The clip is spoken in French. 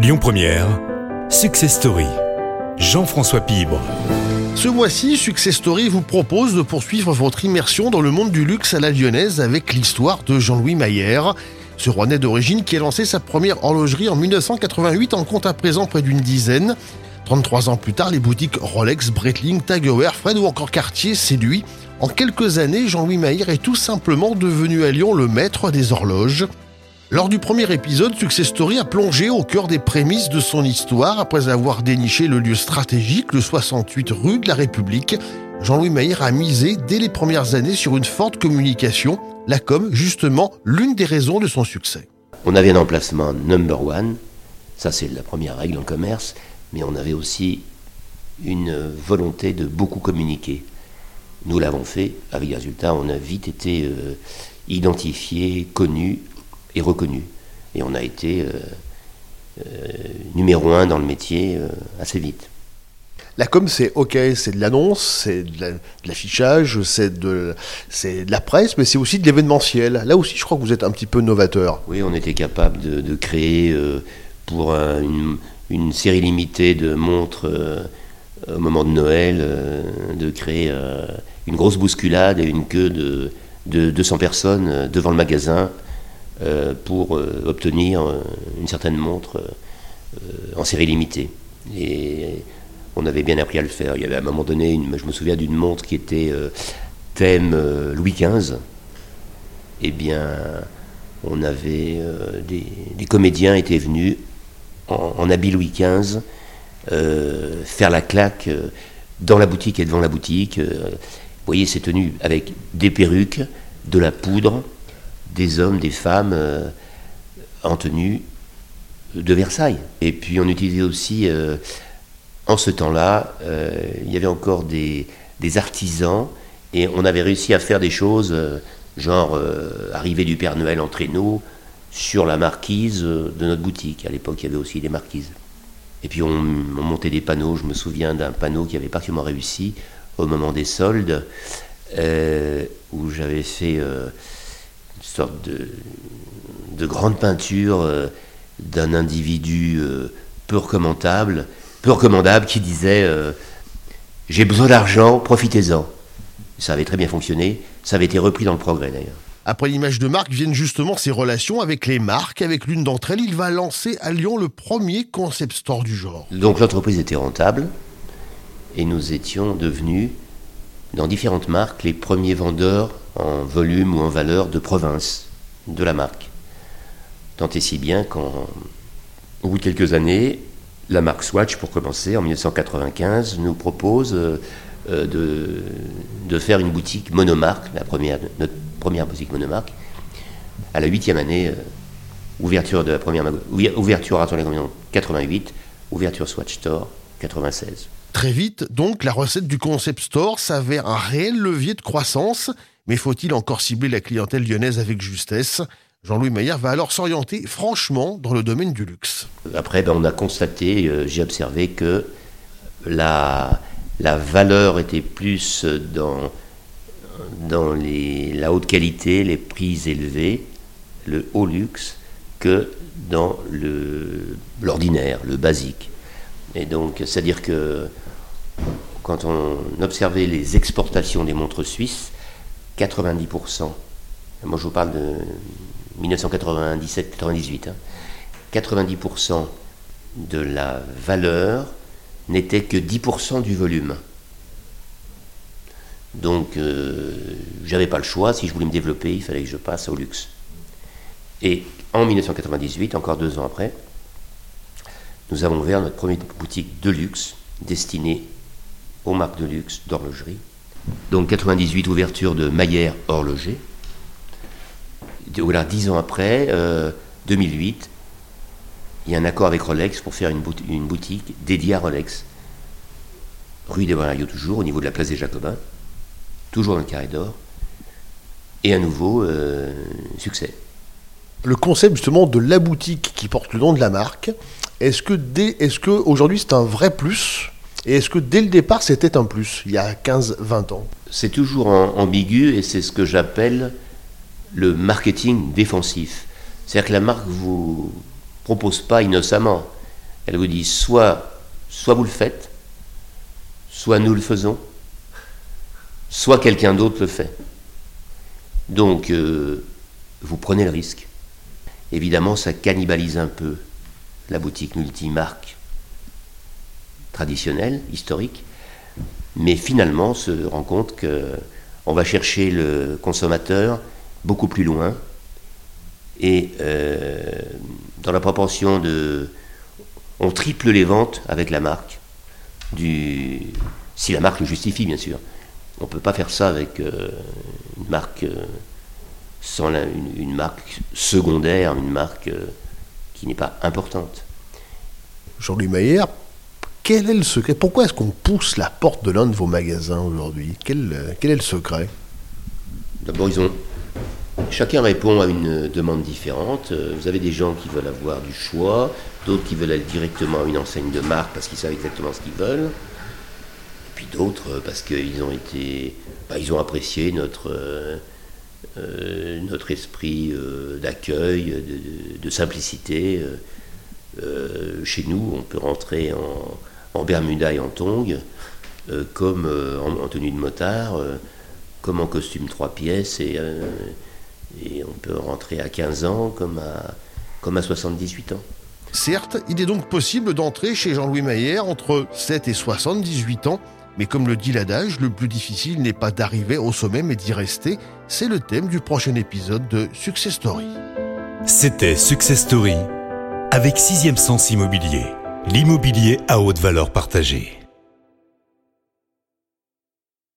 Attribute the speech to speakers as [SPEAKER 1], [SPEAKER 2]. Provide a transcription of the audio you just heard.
[SPEAKER 1] Lyon Première, Success Story. Jean-François Pibre.
[SPEAKER 2] Ce mois-ci, Success Story vous propose de poursuivre votre immersion dans le monde du luxe à la lyonnaise avec l'histoire de Jean-Louis Maillère. Ce Rouennais d'origine qui a lancé sa première horlogerie en 1988 en compte à présent près d'une dizaine. 33 ans plus tard, les boutiques Rolex, Breitling, Tag Heuer, Fred ou encore Cartier séduit. En quelques années, Jean-Louis Maillère est tout simplement devenu à Lyon le maître des horloges. Lors du premier épisode, Success Story a plongé au cœur des prémices de son histoire après avoir déniché le lieu stratégique, le 68 rue de la République. Jean-Louis Maillère a misé dès les premières années sur une forte communication, la com, justement, l'une des raisons de son succès.
[SPEAKER 3] On avait un emplacement number one, ça c'est la première règle en commerce, mais on avait aussi une volonté de beaucoup communiquer. Nous l'avons fait, avec des résultats, on a vite été euh, identifié, connu, et reconnu. Et on a été euh, euh, numéro un dans le métier euh, assez vite.
[SPEAKER 2] La com, c'est ok, c'est de l'annonce, c'est de l'affichage, c'est de, de la presse, mais c'est aussi de l'événementiel. Là aussi, je crois que vous êtes un petit peu novateur.
[SPEAKER 3] Oui, on était capable de, créer pour une, une, série limitée de montres au moment de Noël, de créer une grosse bousculade et une queue de, de 200 personnes devant le magasin pour euh, obtenir euh, une certaine montre en série limitée. Et on avait bien appris à le faire. Il y avait à un moment donné, je me souviens d'une montre qui était thème Louis XV. Eh bien, on avait des, comédiens étaient venus en, habit Louis XV faire la claque dans la boutique et devant la boutique. vous voyez ces tenues avec des perruques, de la poudre, des hommes, des femmes euh, en tenue de Versailles. Et puis on utilisait aussi, euh, en ce temps-là, euh, il y avait encore des, artisans et on avait réussi à faire des choses, genre arrivée du Père Noël en traîneau sur la marquise de notre boutique. À l'époque, il y avait aussi des marquises. Et puis on, on montait des panneaux. Je me souviens d'un panneau qui avait particulièrement réussi au moment des soldes, où j'avais fait une sorte de, de grande peinture euh, d'un individu euh, peu recommandable, peu recommandable qui disait euh, J'ai besoin d'argent, profitez-en. Ça avait très bien fonctionné, ça avait été repris dans le progrès d'ailleurs.
[SPEAKER 2] Après l'image de marque viennent justement ses relations avec les marques. Avec l'une d'entre elles, il va lancer à Lyon le premier concept store du genre.
[SPEAKER 3] Donc l'entreprise était rentable et nous étions devenus, dans différentes marques, les premiers vendeurs en volume ou en valeur de province de la marque. Tant et si bien qu'au bout de quelques années, la marque Swatch, pour commencer, en 1995, nous propose euh, euh, de, de, faire une boutique monomarque, la première, notre première boutique monomarque, à la huitième année, euh, ouverture de la première ouverture à 88, ouverture Swatch Store 96.
[SPEAKER 2] Très vite, donc, la recette du concept store s'avère un réel levier de croissance mais faut-il encore cibler la clientèle lyonnaise avec justesse? Jean-Louis Maillard va alors s'orienter franchement dans le domaine du luxe.
[SPEAKER 3] Après, ben, on a constaté, euh, j'ai observé que la, valeur était plus dans, la haute qualité, les prix élevés, le haut luxe, que dans l'ordinaire, le, le basique. Et donc, c'est-à-dire que quand on observait les exportations des montres suisses, 90%, moi je vous parle de 1997-98, 90% hein. de la valeur n'était que 10% du volume. Donc euh, j'avais pas le choix, si je voulais me développer, il fallait que je passe au luxe. Et en 1998, encore deux ans après, nous avons ouvert notre première boutique de luxe destinée aux marques de luxe d'horlogerie donc 98, ouverture de Maillère horloger. Voilà, dix ans après, 2008, euh, il y a un accord avec Rolex pour faire une, boutique, dédiée à Rolex. Rue des Bernardiaux toujours, au niveau de la place des Jacobins, toujours dans le carré d'or. Et à nouveau, euh, succès.
[SPEAKER 2] Le concept justement de la boutique qui porte le nom de la marque, est-ce que, est-ce que aujourd'hui c'est un vrai plus et est-ce que dès le départ, c'était un plus, il y a 15-20 ans?
[SPEAKER 3] C'est toujours ambigu et c'est ce que j'appelle le marketing défensif. C'est-à-dire que la marque ne vous propose pas innocemment. Elle vous dit soit, soit vous le faites, soit nous le faisons, soit quelqu'un d'autre le fait. Donc, euh, vous prenez le risque. Évidemment, ça cannibalise un peu la boutique multimarque traditionnelle, historique, mais finalement, se rend compte que on va chercher le consommateur beaucoup plus loin. Et euh, dans la proportion de on triple les ventes avec la marque du si la marque le justifie bien sûr. On ne peut pas faire ça avec euh, une marque euh, sans marque secondaire, une marque qui n'est pas importante.
[SPEAKER 2] Jean-Louis Maillère, quel est le secret? Pourquoi est-ce qu'on pousse la porte de l'un de vos magasins aujourd'hui? Quel, quel, est le secret?
[SPEAKER 3] D'abord, ils ont. Chacun répond à une demande différente. Vous avez des gens qui veulent avoir du choix, d'autres qui veulent aller directement à une enseigne de marque parce qu'ils savent exactement ce qu'ils veulent puis d'autres euh, parce qu'ils ont été, bah, ils ont apprécié euh, euh, notre esprit d'accueil, de, simplicité. chez nous, on peut rentrer en, en Bermuda et en tongs, comme en, tenue de motard, comme en costume trois pièces, et, et, on peut rentrer à 15 ans comme à, comme à 78 ans.
[SPEAKER 2] Certes, il est donc possible d'entrer chez Jean-Louis Maillère entre 7 et 78 ans mais comme le dit l'adage, le plus difficile n'est pas d'arriver au sommet mais d'y rester. C'est le thème du prochain épisode de Success Story.
[SPEAKER 1] C'était Success Story avec Sixième Sens Immobilier, l'immobilier à haute valeur partagée.